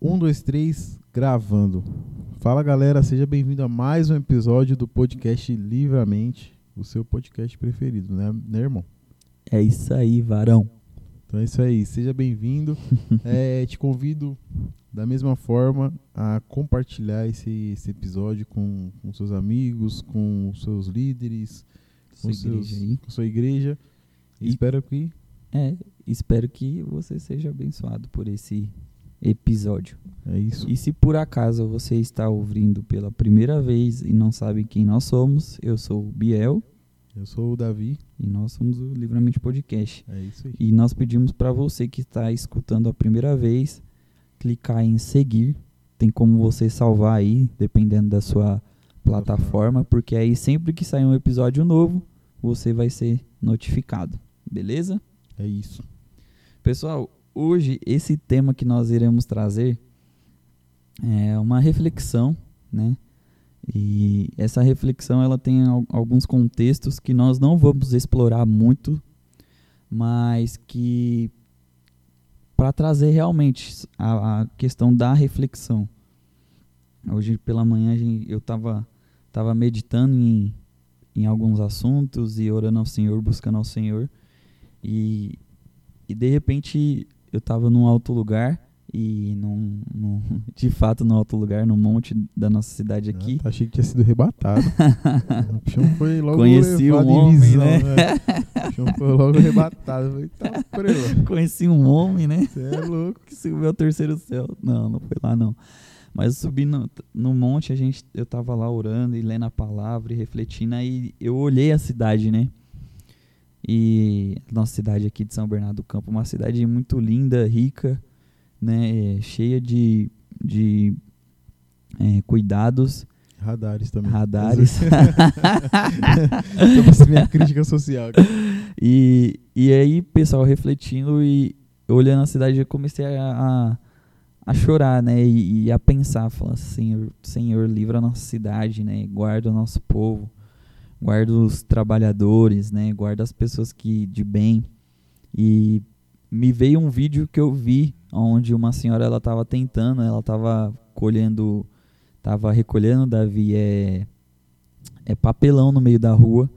Um, dois, três, gravando. Fala galera, seja bem-vindo a mais um episódio do podcast Livramente, o seu podcast preferido, né, né irmão? É isso aí, varão. Então é isso aí, seja bem-vindo. É, te convido da mesma forma a compartilhar esse, esse episódio com, com seus amigos, com seus líderes, Sua com, seus- igreja aí. com sua igreja. E E- espero que É, espero que você seja abençoado por esse episódio. é isso. E se por acaso você está ouvindo pela primeira vez e não sabe quem nós somos, eu sou o Biel Eu sou o Davi, e nós somos o Livramento Podcast. é isso aí. E nós pedimos para você que está escutando a primeira vez, clicar em seguir. Tem como você salvar aí, dependendo da sua plataforma, porque aí sempre que sair um episódio novo, você vai ser notificado. Beleza? É isso. Pessoal, hoje esse tema que nós iremos trazer é uma reflexão, né? E essa reflexão ela tem al- alguns contextos que nós não vamos explorar muito, mas que para trazer realmente a, a questão da reflexão. Hoje pela manhã eu estava tava meditando em, em alguns assuntos e orando ao Senhor, buscando ao Senhor. E, e de repente eu estava num alto lugar e num, num- de fato num alto lugar, num monte da nossa cidade aqui. Ah, achei que tinha sido arrebatado. o bichão foi logo Conheci um em homem, visão, né? O bichão foi logo arrebatado. Falei, tá preso. Conheci um homem, né? Você é louco. Que subiu ao terceiro céu. Não, não foi lá não. Mas eu subi no, no monte, a gente, eu tava lá orando e lendo a palavra e refletindo, aí eu olhei a cidade, né? E nossa cidade aqui de São Bernardo do Campo, uma cidade muito linda, rica, né? Cheia de, de é, cuidados, Radares também. radares. É minha crítica social. E, e aí, pessoal, refletindo e olhando a cidade, eu comecei a, a, a chorar, né? E, e a pensar, falar, Senhor, Senhor, livra a nossa cidade, né? Guarda o nosso povo, guarda os trabalhadores, né? Guarda as pessoas que de bem. E me veio um vídeo que eu vi onde uma senhora ela estava tentando, ela estava colhendo, estava recolhendo, Davi, é, é papelão no meio da rua.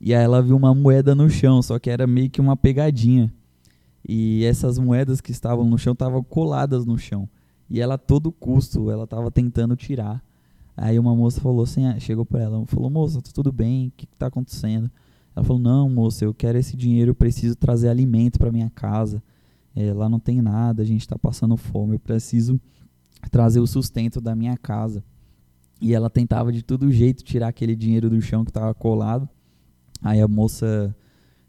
E aí ela viu uma moeda no chão, só que era meio que uma pegadinha. E essas moedas que estavam no chão estavam coladas no chão. E ela a todo custo, ela estava tentando tirar. Aí uma moça falou assim, ah, chegou para ela, falou: "Moça, tá tudo bem? O que está acontecendo?" Ela falou: "Não, moça, eu quero esse dinheiro, eu preciso trazer alimento para minha casa. É, lá não tem nada, a gente está passando fome, eu preciso trazer o sustento da minha casa." E ela tentava de todo jeito tirar aquele dinheiro do chão que estava colado. Aí a moça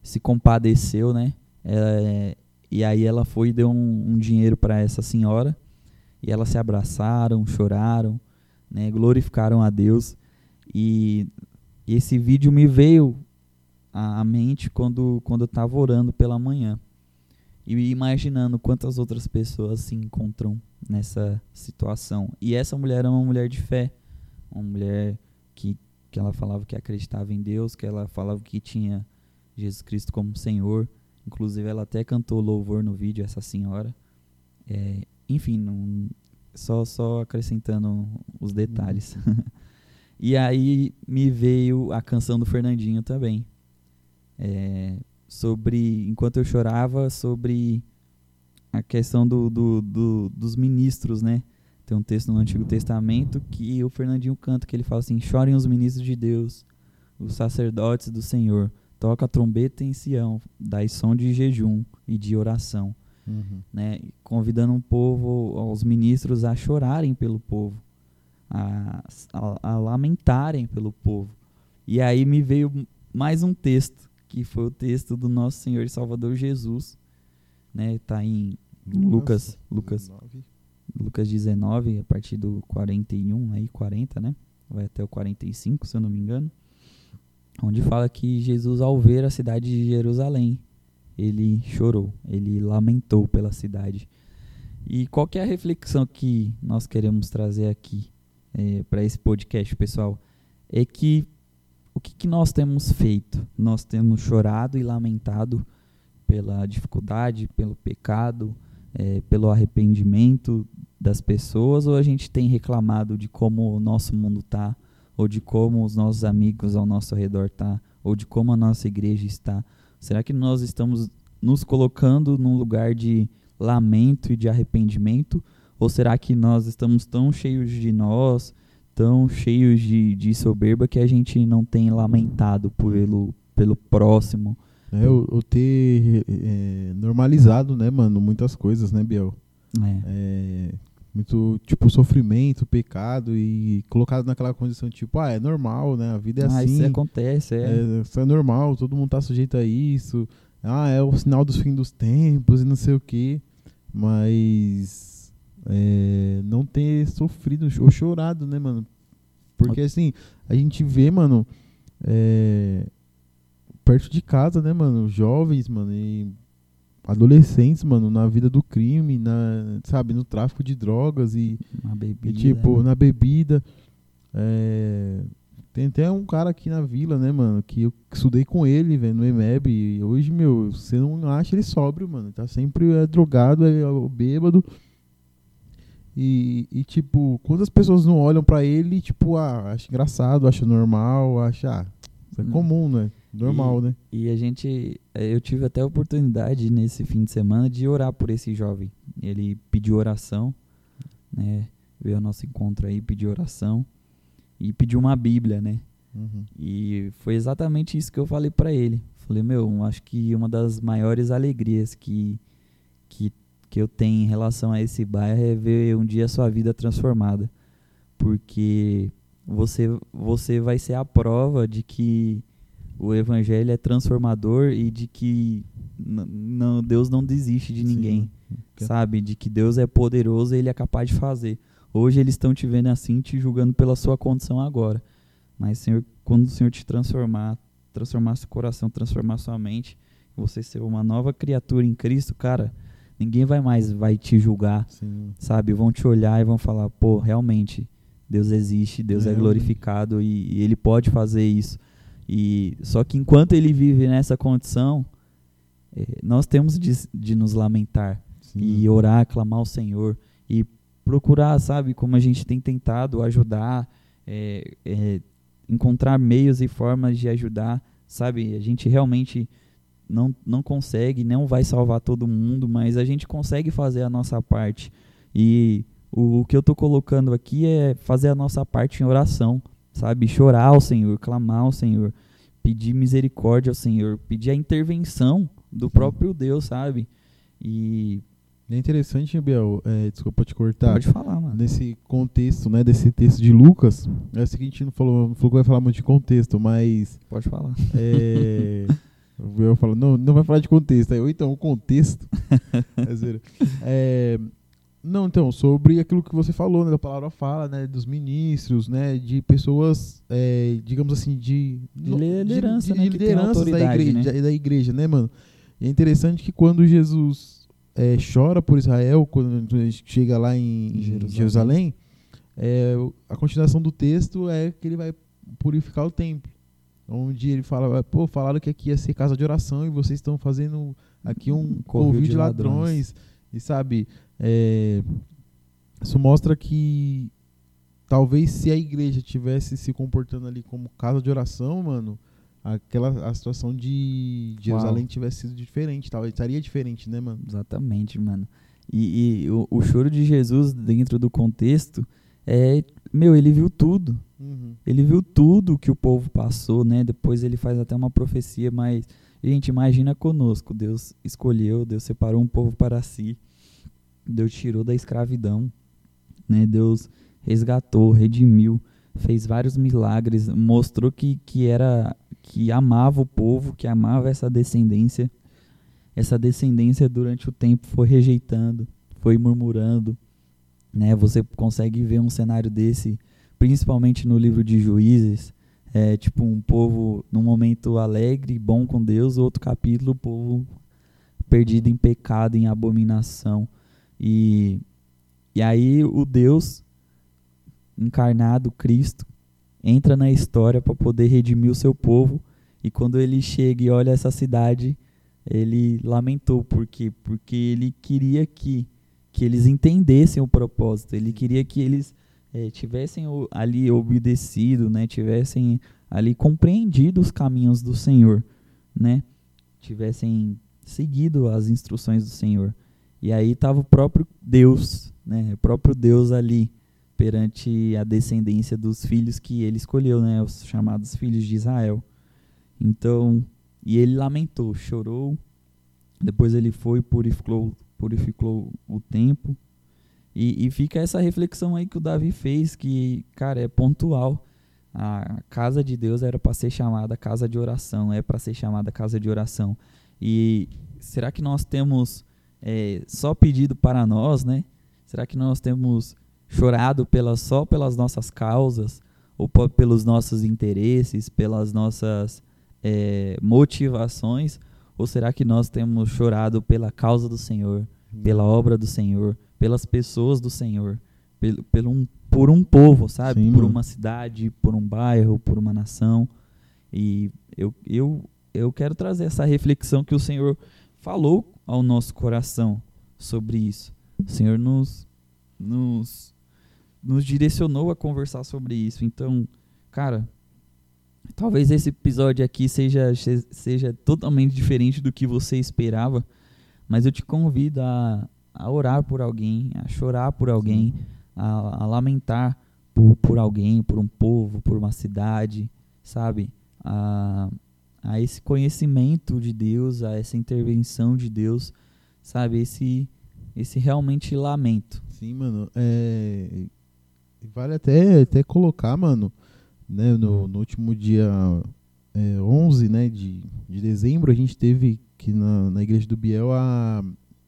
se compadeceu, né? É, e aí ela foi e deu um, um dinheiro para essa senhora. E elas se abraçaram, choraram, né? glorificaram a Deus. E esse vídeo me veio à mente quando, quando eu estava orando pela manhã. E imaginando quantas outras pessoas se encontram nessa situação. E essa mulher é uma mulher de fé. Uma mulher que que ela falava que acreditava em Deus, que ela falava que tinha Jesus Cristo como Senhor. Inclusive, ela até cantou louvor no vídeo, essa senhora. É, enfim, não- só, só acrescentando os detalhes. e aí me veio a canção do Fernandinho também. É, sobre, enquanto eu chorava, sobre a questão do, do, do- dos ministros, né? Tem um texto no Antigo Testamento que o Fernandinho canta, que ele fala assim: Chorem os ministros de Deus, os sacerdotes do Senhor, toca a trombeta em Sião, dai som de jejum e de oração, Uhum. né? Convidando um povo, os ministros a chorarem pelo povo, a, a, a lamentarem pelo povo. E aí me veio mais um texto, que foi o texto do nosso Senhor e Salvador Jesus, né? Tá em Lucas, Lucas 19. Lucas 19, a partir do 41, aí 40, né? Vai até o 45, se eu não me engano. Onde fala que Jesus, ao ver a cidade de Jerusalém, ele chorou, ele lamentou pela cidade. E qual é a reflexão que nós queremos trazer aqui para esse podcast, pessoal? É que o que, que nós temos feito? Nós temos chorado e lamentado pela dificuldade, pelo pecado, eh, pelo arrependimento das pessoas ou a gente tem reclamado de como o nosso mundo tá, ou de como os nossos amigos ao nosso redor tá, ou de como a nossa igreja está? Será que nós estamos nos colocando num lugar de lamento e de arrependimento? Ou será que nós estamos tão cheios de nós, tão cheios de, de soberba que a gente não tem lamentado pelo, pelo próximo? É, o, o ter é, normalizado, né, mano, muitas coisas, né, Biel? É. É, muito, tipo, sofrimento, pecado e colocado naquela condição, tipo, ah, é normal, né? A vida é ah, assim. isso acontece, é. é, isso é normal, todo mundo tá sujeito a isso. Ah, é o sinal dos fins dos tempos e não sei o quê. Mas é, não ter sofrido ou chorado, né, mano? Porque assim, a gente vê, mano, é, perto de casa, né, mano, jovens, mano, e adolescentes, mano, na vida do crime, na, sabe, no tráfico de drogas e, bebida. e, tipo, né? na bebida. É, tem até um cara aqui na vila, né, mano, que eu estudei com ele, velho, no EMEB, e hoje, meu, você não acha ele sóbrio, mano, tá sempre é, drogado, é, é bêbado. E, e, tipo, quantas pessoas não olham pra ele, tipo, ah, acha engraçado, acha normal, acha, ah, isso é Hum. comum, né? Normal, E- né? E a gente, eh, eu tive até a oportunidade nesse fim de semana de orar por esse jovem. Ele pediu oração, né? Veio ao nosso encontro aí, pediu oração e pediu uma Bíblia, né? Uhum. E foi exatamente isso que eu falei pra ele. Falei, meu, acho que uma das maiores alegrias que, que, que eu tenho em relação a esse bairro é ver um dia a sua vida transformada. Porque você, você vai ser a prova de que o evangelho é transformador e de que não, Deus não desiste de ninguém, Sim. sabe? De que Deus é poderoso e ele é capaz de fazer. Hoje eles estão te vendo assim, te julgando pela sua condição agora. Mas Senhor, quando o Senhor te transformar, transformar seu coração, transformar sua mente, você ser uma nova criatura em Cristo, cara, ninguém vai mais vai te julgar, Sim. sabe? Vão te olhar e vão falar, pô, realmente, Deus existe, Deus é, É, glorificado e, e Ele pode fazer isso. E só que enquanto Ele vive nessa condição, eh, nós temos de, de nos lamentar Sim. e orar, clamar ao Senhor e procurar, sabe, como a gente tem tentado ajudar, é, é, encontrar meios e formas de ajudar, sabe? A gente realmente não, não consegue, não vai salvar todo mundo, mas a gente consegue fazer a nossa parte. E o, o que eu tô colocando aqui é fazer a nossa parte em oração, sabe? Chorar ao Senhor, clamar ao Senhor, pedir misericórdia ao Senhor, pedir a intervenção do próprio Deus, sabe? E É interessante, Biel, é, desculpa te cortar. pode falar, mano. Nesse contexto, né, desse texto de Lucas, é o seguinte, não falou, não falou que vai falar muito de contexto, mas Pode falar. é, o Biel falou, não, não vai falar de contexto. Aí, ou então, o contexto. É, não, então, sobre aquilo que você falou, né, da palavra fala, né, dos ministros, né, de pessoas, é, digamos assim, de, De liderança, de, né, de que tem lideranças da igreja, né? da igreja, né, mano? E é interessante que quando Jesus é, chora por Israel, quando a gente chega lá em, em Jerusalém. Jerusalém, é, a continuação do texto é que ele vai purificar o templo. Onde ele fala, pô, falaram que aqui ia ser casa de oração e vocês estão fazendo aqui um Um covil de ladrões. ladrões. E sabe, é, isso mostra que talvez se a igreja tivesse se comportando ali como casa de oração, mano, aquela a situação de Jerusalém Uau. tivesse sido diferente, talvez estaria diferente, né, mano? Exatamente, mano. E, e o, o choro de Jesus dentro do contexto é, meu, ele viu tudo. Uhum. Ele viu tudo que o povo passou, né? Depois ele faz até uma profecia, mas gente, imagina conosco, Deus escolheu, Deus separou um povo para si. Deus tirou da escravidão, né? Deus resgatou, redimiu, fez vários milagres, mostrou que, que era que amava o povo, que amava essa descendência. Essa descendência durante o tempo foi rejeitando, foi murmurando, né? Você consegue ver um cenário desse, principalmente no livro de Juízes, é tipo um povo num momento alegre, bom com Deus, outro capítulo, o povo perdido em pecado, em abominação. E, e aí o Deus encarnado, Cristo, entra na história para poder redimir o seu povo. E quando ele chega e olha essa cidade, ele lamentou. Por quê? Porque ele queria que, que eles entendessem o propósito. Ele queria que eles é, tivessem ali obedecido, né? Tivessem ali compreendido os caminhos do Senhor, né? Tivessem seguido as instruções do Senhor. E aí estava o próprio Deus, né? O próprio Deus ali perante a descendência dos filhos que ele escolheu, né? Os chamados filhos de Israel. Então, e ele lamentou, chorou. Depois ele foi purificou purificou o tempo. E, e fica essa reflexão aí que o Davi fez, que, cara, é pontual. A casa de Deus era para ser chamada casa de oração, é para ser chamada casa de oração. E será que nós temos é, só pedido para nós, né? Será que nós temos chorado pelas, só pelas nossas causas, ou pelos nossos interesses, pelas nossas é, motivações? Ou será que nós temos chorado pela causa do Senhor, pela obra do Senhor, pelas pessoas do Senhor, pelo, pelo um, por um povo, sabe? Sim, por uma cidade, por um bairro, por uma nação. E eu, eu, eu quero trazer essa reflexão que o Senhor falou ao nosso coração sobre isso. O Senhor nos, nos, nos direcionou a conversar sobre isso. Então, cara, talvez esse episódio aqui seja, seja totalmente diferente do que você esperava, mas eu te convido a, a orar por alguém, a chorar por alguém, a, a lamentar por, por alguém, por um povo, por uma cidade, sabe? A, a esse conhecimento de Deus, a essa intervenção de Deus, sabe? Esse, esse realmente lamento. Sim, mano. É... Vale até, até colocar, mano, né, no, no último dia é, 11 né, de, de dezembro, a gente teve aqui na, na igreja do Biel a,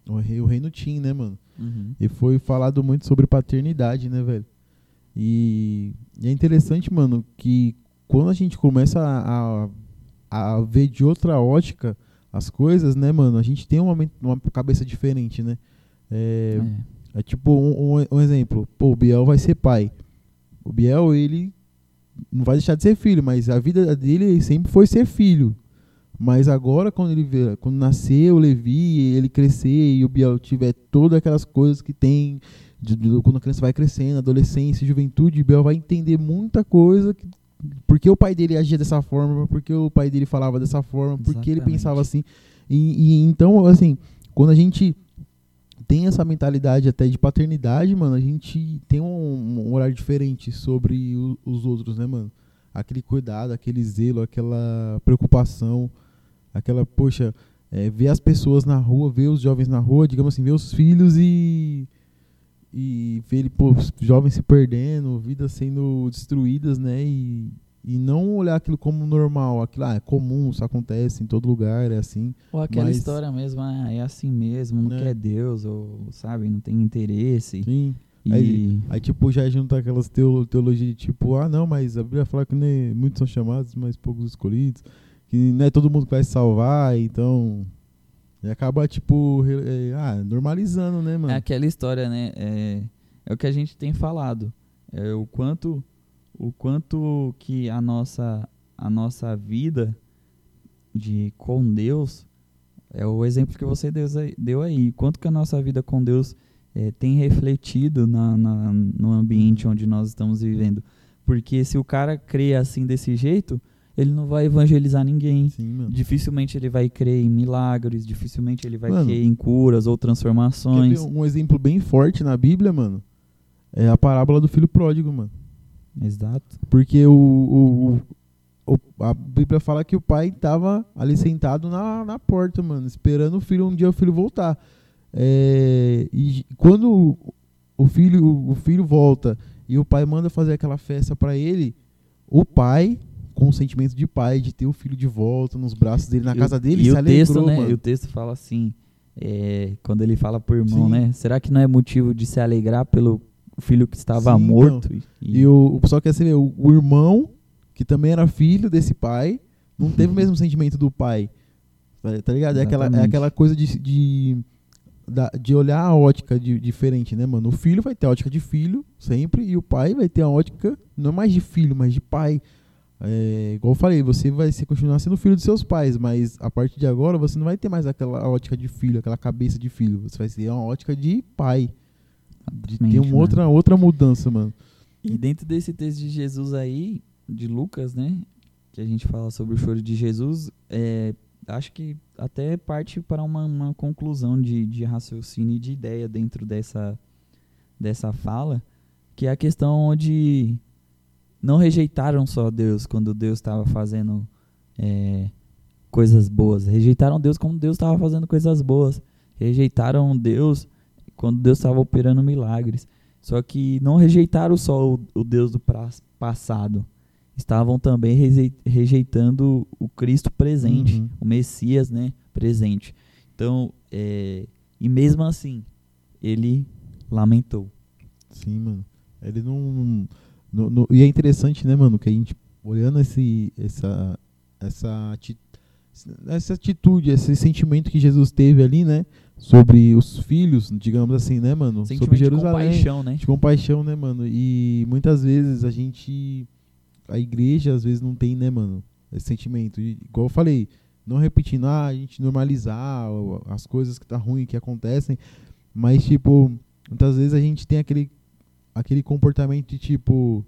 o, rei, o Reino Tim, né, mano? Uhum. E foi falado muito sobre paternidade, né, velho? E, e é interessante, mano, que quando a gente começa a, a, a ver de outra ótica as coisas, né, mano, a gente tem uma, uma cabeça diferente, né? É, É. é tipo um, um- um exemplo, pô, o Biel vai ser pai. O Biel, ele não vai deixar de ser filho, mas a vida dele sempre foi ser filho. Mas agora, quando ele vê, quando nascer o Levi, ele crescer e o Biel tiver todas aquelas coisas que tem, de- de- quando a criança vai crescendo, adolescência, juventude, o Biel vai entender muita coisa. Que, porque o pai dele agia dessa forma, porque o pai dele falava dessa forma, porque ele pensava assim. E, e então, assim, quando a gente tem essa mentalidade até de paternidade, mano, a gente tem um, um olhar diferente sobre o- os outros, né, mano? Aquele cuidado, aquele zelo, aquela preocupação, aquela, poxa, é, ver as pessoas na rua, ver os jovens na rua, digamos assim, ver os filhos e. E ver ele, pô, os jovens se perdendo, vidas sendo destruídas, né? E, e não olhar aquilo como normal, aquilo ah, é comum, isso acontece em todo lugar, é assim. Ou aquela Mas- história mesmo, ah, é assim mesmo, não Né? quer Deus, ou sabe, não tem interesse. Sim. E Aí- Aí, tipo, já junta aquelas teo teologias de tipo, ah, não, mas a Bíblia fala que nem muitos são chamados, mas poucos escolhidos. Que não é todo mundo que vai se salvar, então. E acaba, tipo, é, ah, normalizando, né, mano? é aquela história, né? É, é o que a gente tem falado. É o quanto o quanto que a nossa a nossa vida de com Deus é o exemplo que você deu aí. Quanto que a nossa vida com Deus é, tem refletido na, na- no ambiente onde nós estamos vivendo. Porque se o cara crê assim desse jeito, ele não vai evangelizar ninguém. Sim, mano. Dificilmente ele vai crer em milagres, dificilmente ele vai Mano, crer em curas ou transformações. um exemplo bem forte na Bíblia, mano? É a parábola do filho pródigo, mano. Exato. Porque o, o, o- a Bíblia fala que o pai tava ali sentado na, na porta, mano, esperando o filho um dia o filho voltar. É, e quando o- filho, o filho volta e o pai manda fazer aquela festa pra ele, o pai, com o sentimento de pai, de ter o filho de volta nos braços dele, na E casa dele, e se o texto, né? mano. E o texto fala assim, é, quando ele fala pro irmão, Sim. né? Será que não é motivo de se alegrar pelo filho que estava Sim, morto? E, E o, o- só quer saber, o, o irmão, que também era filho desse pai, não teve o mesmo sentimento do pai. Tá, tá ligado? É aquela, é aquela coisa de, de, da- de olhar a ótica de- diferente, né, mano? O filho vai ter a ótica de filho, sempre, e o pai vai ter a ótica, não mais de filho, mas de pai. É, igual eu falei, você vai ser, continuar sendo filho dos seus pais, mas a partir de agora você não vai ter mais aquela ótica de filho, aquela cabeça de filho. Você vai ser uma ótica de pai. De ter uma mano. outra, outra mudança, mano. E dentro desse texto de Jesus aí, de Lucas, né? Que a gente fala sobre o choro de Jesus, é, acho que até parte para uma, uma conclusão de, de raciocínio e de ideia dentro dessa, dessa fala, que é a questão onde não rejeitaram só Deus quando Deus estava fazendo é, coisas boas. Rejeitaram Deus quando Deus estava fazendo coisas boas. Rejeitaram Deus quando Deus estava operando milagres. Só que não rejeitaram só o, o Deus do passado. Estavam também rejei- rejeitando o Cristo presente, Uhum. o Messias, né, presente. Então, é, e mesmo assim, ele lamentou. Sim, mano. Ele não, não- não- E é interessante, né, mano, que a gente, olhando esse, essa, essa, essa atitude, esse sentimento que Jesus teve ali, né, sobre os filhos, digamos assim, né, mano, sobre Sentimento de Jerusalém. compaixão, né? De compaixão, né, mano? E muitas vezes a gente. A igreja às vezes não tem, né, mano? Esse sentimento. E, igual eu falei, não repetindo, ah, a gente normalizar as coisas que tá ruim, que acontecem. Mas, tipo, muitas vezes a gente tem aquele, aquele comportamento de tipo.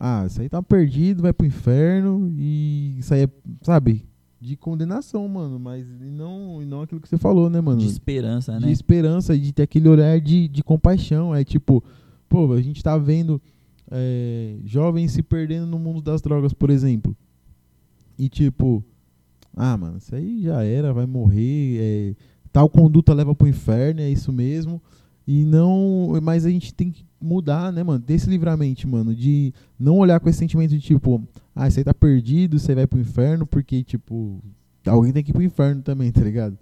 Ah, isso aí tá perdido, vai pro inferno. E isso aí é, sabe? De condenação, mano. Mas não, não aquilo que você falou, né, mano? De esperança, de né? esperança, de ter aquele olhar de, de compaixão. É tipo, pô, a gente tá vendo é, jovens se perdendo no mundo das drogas, por exemplo. E tipo, ah, mano, isso aí já era, vai morrer. é, tal conduta leva pro inferno, é isso mesmo. E não. Mas a gente tem que mudar, né, mano? Desse livramento, mano. De não olhar com esse sentimento de tipo, ah, aí tá perdido, você vai pro inferno, porque, tipo, alguém tem que ir pro inferno também, tá ligado?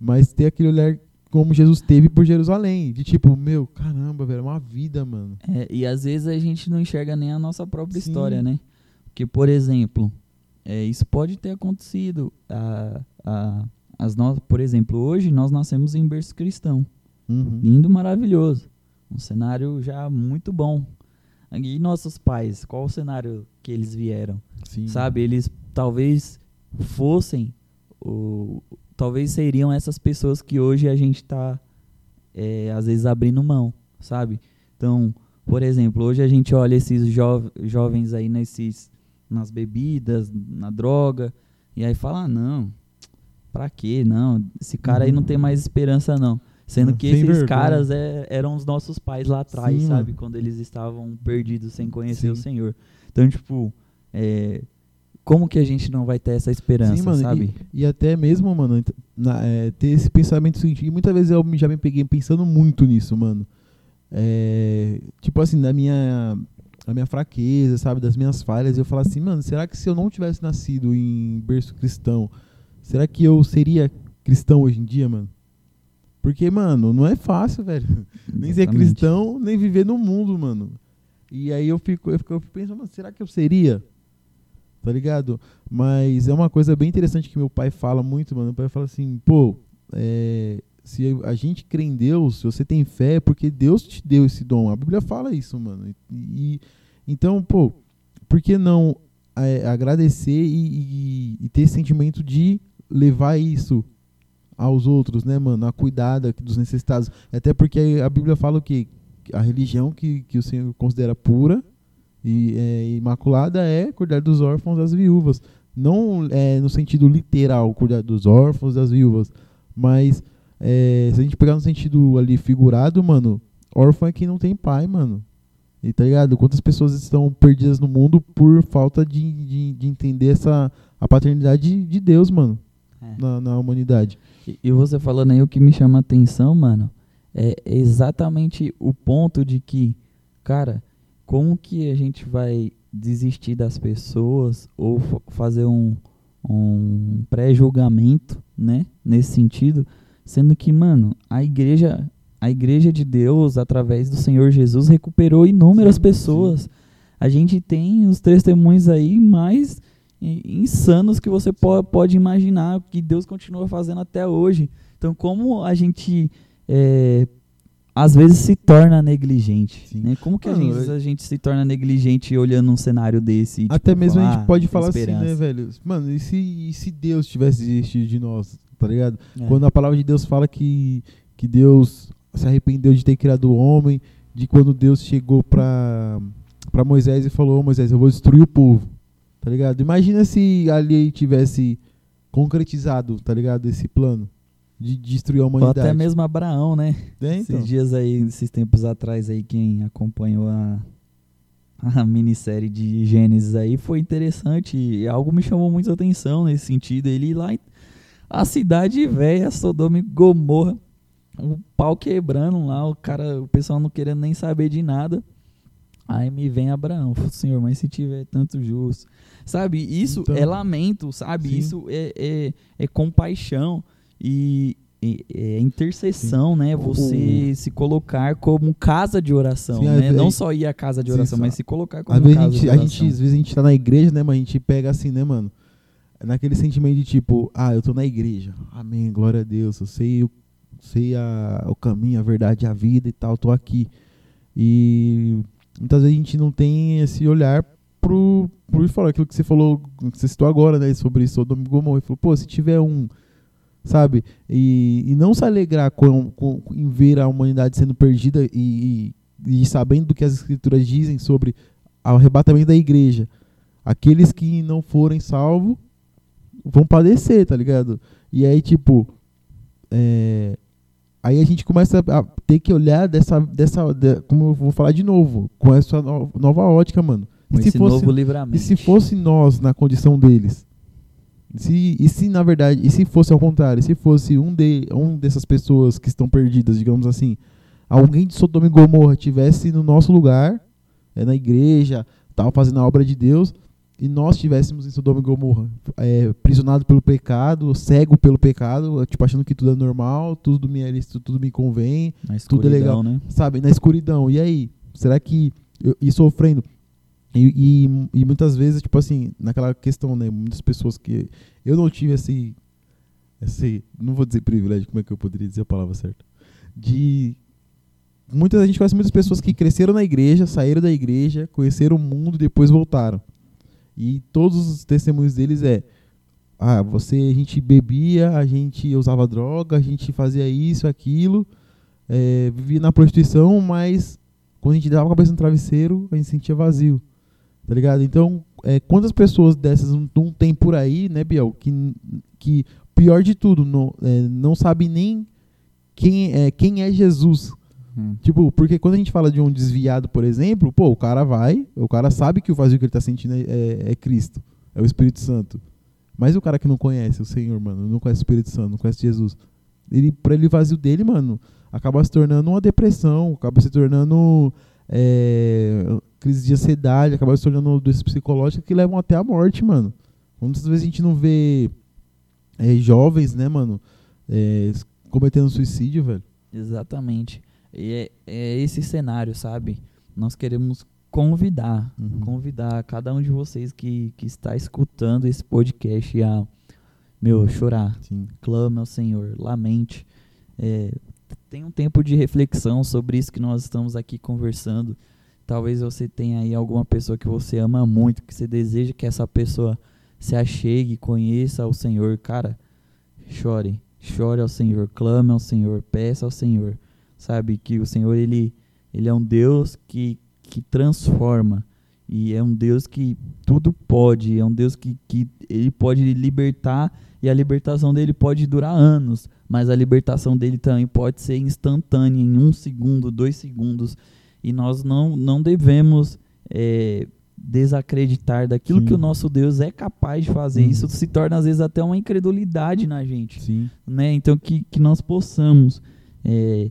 Mas ter aquele olhar como Jesus teve por Jerusalém. De tipo, meu, caramba, velho, é uma vida, mano. É, e às vezes a gente não enxerga nem a nossa própria Sim. história, né? Porque, por exemplo, é, isso pode ter acontecido. A, a, as no, por exemplo, hoje nós nascemos em berço cristão. Uhum. Lindo, maravilhoso. Um cenário já muito bom. E nossos pais, qual o cenário que eles vieram? Sim. Sabe, eles talvez fossem, o, talvez seriam essas pessoas que hoje a gente está, às vezes, abrindo mão, sabe? Então, por exemplo, hoje a gente olha esses jo jovens aí nesses, nas bebidas, na droga, e aí fala, ah, não, pra quê? Não, esse cara aí não tem mais esperança, não. Sendo que sem esses vergonha. caras é- eram os nossos pais lá atrás, Sim, sabe? mano. Quando eles estavam perdidos sem conhecer o Sim. Senhor. Então, tipo, é, como que a gente não vai ter essa esperança, Sim, mano, sabe? E, e até mesmo, mano, na- é, ter esse pensamento seguinte. E muitas vezes eu já me peguei pensando muito nisso, mano. É, tipo assim, da minha, da minha fraqueza, sabe? Das minhas falhas. Eu falo assim, mano, será que se eu não tivesse nascido em berço cristão, será que eu seria cristão hoje em dia, mano? Porque, mano, não é fácil, velho. Nem ser cristão, nem viver no mundo, mano. E aí eu fico, eu fico, eu fico pensando, mano, será que eu seria? Tá ligado? Mas é uma coisa bem interessante que meu pai fala muito, mano. Meu pai fala assim, pô, é, se a gente crê em Deus, se você tem fé, é porque Deus te deu esse dom. A Bíblia fala isso, mano. E, e- então, pô, por que não é, agradecer e, e- e ter esse sentimento de levar isso aos outros, né, mano? A cuidar da- dos necessitados. Até porque a Bíblia fala o quê? A religião que, que o Senhor considera pura e é, imaculada é cuidar dos órfãos das viúvas. Não é, no sentido literal, cuidar dos órfãos das viúvas. Mas é, se a gente pegar no sentido ali figurado, mano, órfão é quem não tem pai, mano. E tá ligado? Quantas pessoas estão perdidas no mundo por falta de, de, de entender essa, a paternidade de Deus, mano, É. na, na humanidade. E, você falando aí o que me chama a atenção, mano, é exatamente o ponto de que, cara, como que a gente vai desistir das pessoas ou fa- fazer um, um pré-julgamento, né, nesse sentido, sendo que, mano, a igreja, a igreja de Deus, através do Senhor Jesus, recuperou inúmeras Sim, pessoas. A gente tem os testemunhos aí mais insanos que você po pode imaginar, que Deus continua fazendo até hoje. Então, como a gente é, às vezes se torna negligente. Né? Como que a, gente, eu- a gente se torna negligente olhando um cenário desse? e, Até tipo, mesmo a falar, gente pode "Ah, falar assim, esperança." né, velho? Mano, e se, e se Deus tivesse desistido de nós, tá ligado? É. Quando a palavra de Deus fala que, que Deus se arrependeu de ter criado o homem, de quando Deus chegou pra, pra Moisés e falou, "Ô, Moisés, eu vou destruir o povo, tá ligado? Imagina se ali tivesse concretizado, tá ligado, esse plano de destruir a Ou humanidade. até mesmo Abraão, né? É, então. Esses dias aí, esses tempos atrás aí, quem acompanhou a, a minissérie de Gênesis aí foi interessante e algo me chamou muito a atenção nesse sentido. Ele lá a cidade velha, Sodoma e Gomorra, o pau quebrando lá, o cara, o pessoal não querendo nem saber de nada. Aí me vem Abraão, Senhor, mas se tiver tanto justo, sabe? Isso Então, é lamento, sabe? sim. Isso é, é, é compaixão e, e- é intercessão, né? Você se colocar como casa de oração, Sim, né? Não só ir à casa de Sim, oração, mas se colocar como a casa gente, de a oração. gente, às vezes a gente tá na igreja, né, mas a gente pega assim, né, mano? Naquele sentimento de tipo, ah, eu tô na igreja. Amém, glória a Deus. Eu sei, eu sei a, o caminho, a verdade, a vida e tal, tô aqui. E muitas vezes a gente não tem esse olhar pro, pro falar aquilo que você falou, que você citou agora, né, sobre Sodoma e Gomorra. Falou, pô, se tiver um, sabe? E, e não se alegrar com, com, em ver a humanidade sendo perdida e, e, e sabendo do que as escrituras dizem sobre o arrebatamento da igreja. Aqueles que não forem salvos vão padecer, tá ligado? E aí, tipo, é, aí a gente começa a ter que olhar dessa, dessa de- como eu vou falar de novo, com essa no- nova ótica, mano. E se fosse, e se fosse nós na condição deles? Se, e se na verdade, e se fosse ao contrário, se fosse um, de, um dessas pessoas que estão perdidas, digamos assim, alguém de Sodoma e Gomorra tivesse no nosso lugar, é, na igreja, tal, fazendo a obra de Deus, e nós estivéssemos em Sodoma e Gomorra, é, prisionado pelo pecado, cego pelo pecado, tipo achando que tudo é normal, tudo me é tudo me convém, Na tudo é legal. né? sabe, na escuridão. E aí, será que eu, e sofrendo e, e, e muitas vezes, tipo assim, naquela questão, né, muitas pessoas que eu não tive esse esse, não vou dizer privilégio, como é que eu poderia dizer a palavra certa? De muita a gente conhece muitas pessoas que cresceram na igreja, saíram da igreja, conheceram o mundo e depois voltaram. E todos os testemunhos deles é ah, você a gente bebia, a gente usava droga, a gente fazia isso, aquilo, é, vivia na prostituição, mas quando a gente dava a cabeça no travesseiro, a gente sentia vazio. Tá ligado? Então, é, quantas pessoas dessas não, tem por aí, né, Biel? Que, que pior de tudo, não, é, não sabe nem quem é, quem é Jesus. Hum. Tipo, porque quando a gente fala de um desviado, por exemplo, pô, o cara vai, o cara sabe que o vazio que ele tá sentindo é, é- é Cristo, é o Espírito Santo. Mas o cara que não conhece o Senhor, mano, não conhece o Espírito Santo, não conhece Jesus, ele, pra ele o vazio dele, mano, acaba se tornando uma depressão, acaba se tornando é, crise de ansiedade, acaba se tornando doenças psicológicas que levam até a morte, mano. Muitas vezes a gente não vê é, jovens, né, mano, é, cometendo suicídio, velho. Exatamente. E é, é esse cenário, sabe? Nós queremos convidar, Uhum. convidar cada um de vocês que, que está escutando esse podcast a, meu, chorar. Sim. Clame ao Senhor, lamente. É, tenha um tempo de reflexão sobre isso que nós estamos aqui conversando. Talvez você tenha aí alguma pessoa que você ama muito, que você deseja que essa pessoa se achegue, conheça ao Senhor. Cara, chore, chore ao Senhor, clame ao Senhor, peça ao Senhor. Sabe que o Senhor ele, ele é um Deus que, que transforma e é um Deus que tudo pode, é um Deus que, que ele pode libertar e a libertação dele pode durar anos, mas a libertação dele também pode ser instantânea, em um segundo, dois segundos, e nós não, não devemos é, desacreditar daquilo Sim. que o nosso Deus é capaz de fazer. Uhum. Isso se torna às vezes até uma incredulidade na gente Sim. né? Então que, que nós possamos é,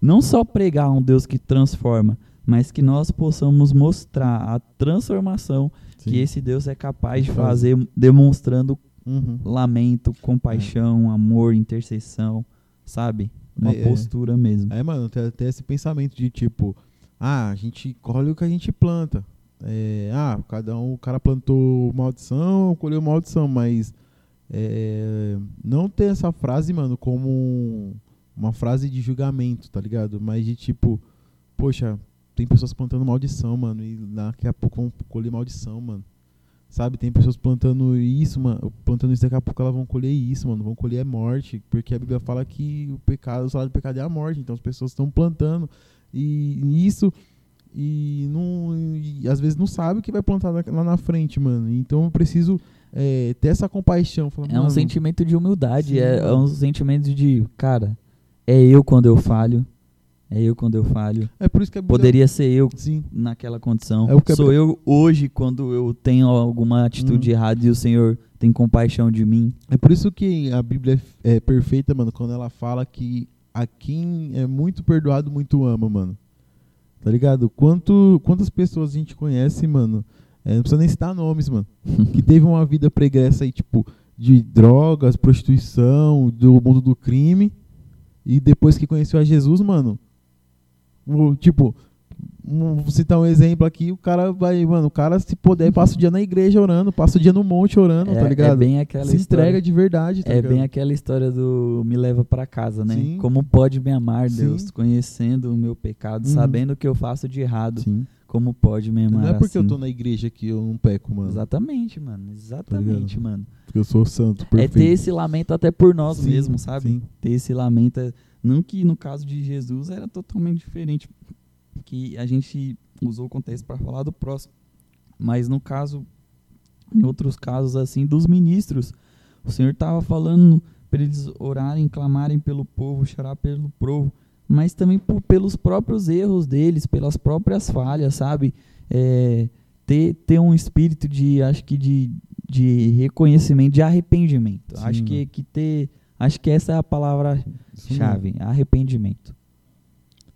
não só pregar um Deus que transforma, mas que nós possamos mostrar a transformação Sim. que esse Deus é capaz de Faz. fazer, demonstrando Uhum. lamento, compaixão, amor, intercessão, sabe? Uma É, é. postura mesmo. É, mano, tem até esse pensamento de tipo, ah, a gente colhe o que a gente planta. É, ah, cada um, o cara plantou maldição, colheu maldição, mas é, não ter essa frase, mano, como um- uma frase de julgamento, tá ligado? Mas de tipo, poxa, tem pessoas plantando maldição, mano, e daqui a pouco vão colher maldição, mano. Sabe, tem pessoas plantando isso, mano, plantando isso, daqui a pouco elas vão colher isso, mano, vão colher a morte, porque a Bíblia fala que o pecado, o salário do pecado é a morte, então as pessoas estão plantando e, e isso e não e às vezes não sabe o que vai plantar lá na frente, mano. Então eu preciso é, ter essa compaixão. Falar, é um sentimento de humildade, sim, é, é, um sentimento de, cara, é eu quando eu falho. É eu quando eu falho. É por isso que a Bíblia... Poderia ser eu sim. naquela condição. É Sou eu hoje quando eu tenho alguma atitude hum. errada e o Senhor tem compaixão de mim. É por isso que a Bíblia é, é perfeita, mano, quando ela fala que a quem é muito perdoado, muito ama, mano. Tá ligado? Quanto, quantas pessoas a gente conhece, mano? É, não precisa nem citar nomes, mano. que teve uma vida pregressa aí, tipo, de drogas, prostituição, do mundo do crime. E depois que conheceu a Jesus, mano. Tipo, vou citar um exemplo aqui, o cara vai, mano, o cara se puder passa o dia na igreja orando, passa o dia no monte orando, tá é, tá ligado? É bem aquela se história, entrega de verdade, tá É ligado? bem aquela história do me leva para casa, né? Sim. Como pode me amar, Deus, Sim. conhecendo o meu pecado, uhum. sabendo o que eu faço de errado. Sim. Como pode me amar Não é porque assim. eu tô na igreja que eu não peco, mano. Exatamente, mano. Exatamente, tá mano. Porque eu sou santo, perfeito. É ter esse lamento até por nós mesmos, sabe? Ter esse lamento. É, não que no caso de Jesus era totalmente diferente. Que a gente usou o contexto para falar do próximo. Mas no caso, em outros casos assim, dos ministros, o Senhor estava falando para eles orarem, clamarem pelo povo, chorar pelo povo, mas também por, pelos próprios erros deles, pelas próprias falhas, sabe? É, ter, ter um espírito de, acho que de, de reconhecimento, de arrependimento. Sim. Acho que, que ter, acho que essa é a palavra-chave, arrependimento.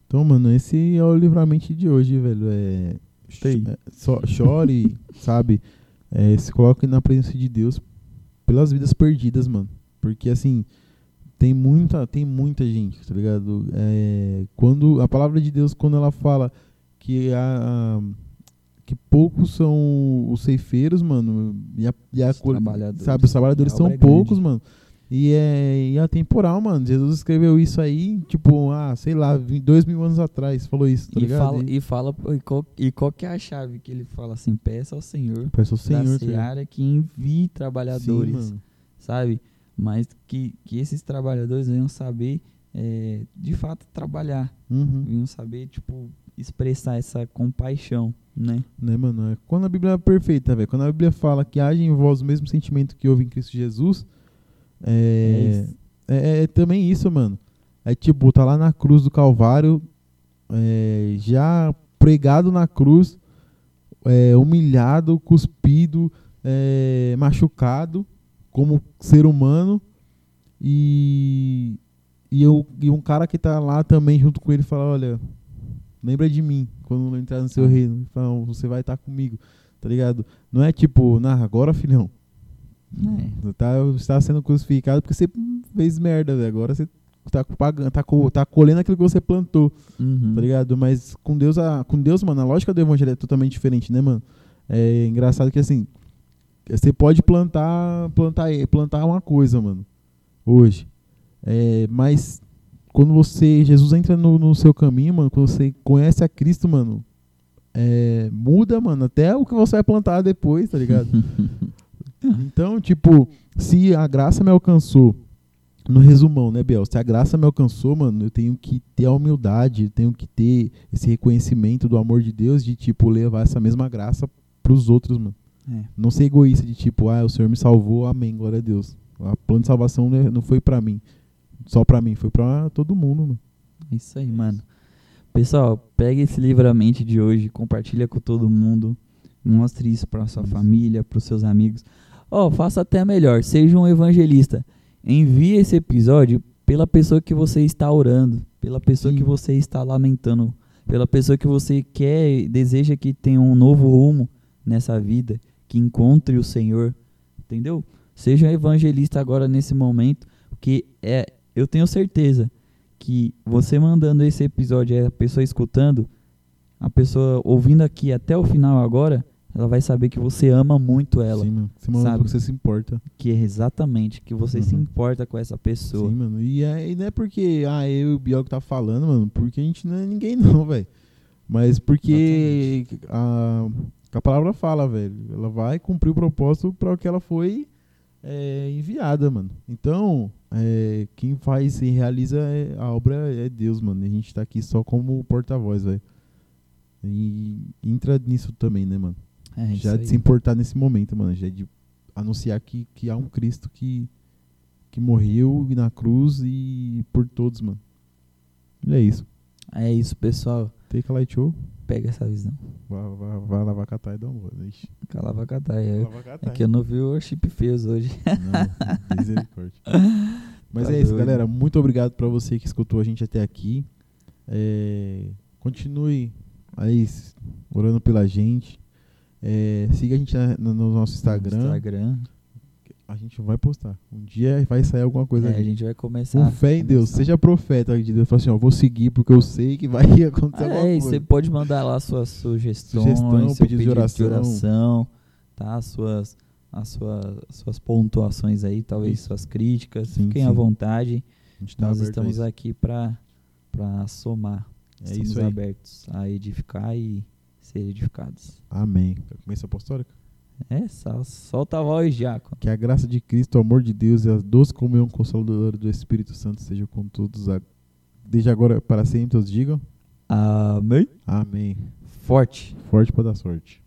Então, mano, esse é o livramento de hoje, velho. É, é só, chore, sabe? É, se coloque na presença de Deus pelas vidas perdidas, mano. Porque assim, tem muita, tem muita gente, tá ligado? É, quando a palavra de Deus, quando ela fala que a, a que poucos são os ceifeiros, mano, e a, e a os trabalhadores, sabe, os trabalhadores são poucos, mano. E é, e é atemporal, mano. Jesus escreveu isso aí, tipo, ah, sei lá, dois mil anos atrás, falou isso, tá e ligado? Fala, e fala, e qual, e qual que é a chave que ele fala assim? Peça ao Senhor. Peça ao Senhor. Da seara que envie trabalhadores, Sim, sabe? Mas que, que esses trabalhadores venham saber, é, de fato, trabalhar. Uhum. Venham saber, tipo, expressar essa compaixão, né? Né, mano? É, quando a Bíblia é perfeita, velho. Quando a Bíblia fala que age em vós o mesmo sentimento que houve em Cristo Jesus é, é, é, é, também isso, mano. É tipo, tá lá na cruz do Calvário, é, já pregado na cruz, é, humilhado, cuspido, é, machucado como ser humano. E, e, eu, e um cara que tá lá também junto com ele fala: Olha, lembra de mim quando eu entrar no seu reino. Fala, você vai estar tá comigo, tá ligado? Não é tipo, nah, agora filhão, é. Tá, está sendo crucificado porque você fez merda, véio. agora você tá pagando, tá, tá colhendo aquilo que você plantou, uhum. tá ligado? Mas com Deus, a, com Deus, mano, a lógica do evangelho é totalmente diferente, né, mano? É engraçado que assim, você pode plantar, plantar, plantar uma coisa, mano, hoje. É, mas quando você, Jesus entra no, no seu caminho, mano, quando você conhece a Cristo, mano, é, muda, mano, até o que você vai plantar depois, tá ligado? Então, tipo, se a graça me alcançou, no resumão, né, Biel? Se a graça me alcançou, mano, eu tenho que ter a humildade, tenho que ter esse reconhecimento do amor de Deus, de, tipo, levar essa mesma graça pros outros, mano. É. Não ser egoísta de, tipo, ah, o Senhor me salvou, amém, glória a Deus. A plano de salvação não foi para mim, só para mim, foi para todo mundo, mano. Isso aí, mano. Pessoal, pega esse livramento de hoje, compartilha com todo mundo, mostre isso para sua família, para os seus amigos. Ó, oh, faça até melhor, seja um evangelista. Envie esse episódio pela pessoa que você está orando, pela pessoa Sim. que você está lamentando, pela pessoa que você quer, deseja que tenha um novo rumo nessa vida, que encontre o Senhor, entendeu? Seja um evangelista agora nesse momento, porque é, eu tenho certeza que você mandando esse episódio, a pessoa escutando, a pessoa ouvindo aqui até o final agora, ela vai saber que você ama muito ela. Sim, mano. Você sabe? porque você se importa. Que é exatamente, que você se Uhum. importa com essa pessoa. Sim, mano. E, é, e não é porque, ah, eu e o Biel que tá falando, mano, porque a gente não é ninguém não, velho. Mas porque a, a palavra fala, velho. Ela vai cumprir o propósito para o que ela foi é, enviada, mano. Então, é, quem faz e realiza é- a obra é Deus, mano. E a gente tá aqui só como porta-voz, velho. E entra nisso também, né, mano? É já de se importar nesse momento, mano. Já de anunciar que, que há um Cristo que, que morreu na cruz e por todos, mano. E é isso. É isso, pessoal. Take a light show. Pega essa visão. Vai, vai, vai lavar catar e dá um gole. Ixi, Calavacataia. vai É, lavar é que eu não vi o Chip Feus hoje. Não, misericórdia. Mas Tá é isso, doido. galera. Muito obrigado pra você que escutou a gente até aqui. É, continue aí orando pela gente. É, siga a gente na- no, no nosso Instagram. Instagram. A gente vai postar. Um dia vai sair alguma coisa É, a gente vai começar. Com fé em Deus, seja profeta de Deus. Fala assim, ó, vou seguir porque eu sei que vai acontecer Ah, alguma é, coisa. você pode mandar lá suas sugestões, Sugestão, seu pedido de oração. oração, tá? As suas, as suas, suas pontuações aí, talvez Isso. suas críticas. Sim, Fiquem à sim. vontade. A gente tá Nós estamos aqui para para somar. É estamos isso aí. abertos a edificar e ser edificados. Amém. Quer começar apostólica? É, solta a voz, Jaco. Que a graça de Cristo, o amor de Deus e a doce comunhão consoladora do Espírito Santo seja com todos, a- desde agora para sempre, todos digam. Amém. Amém. Forte. Forte para dar sorte.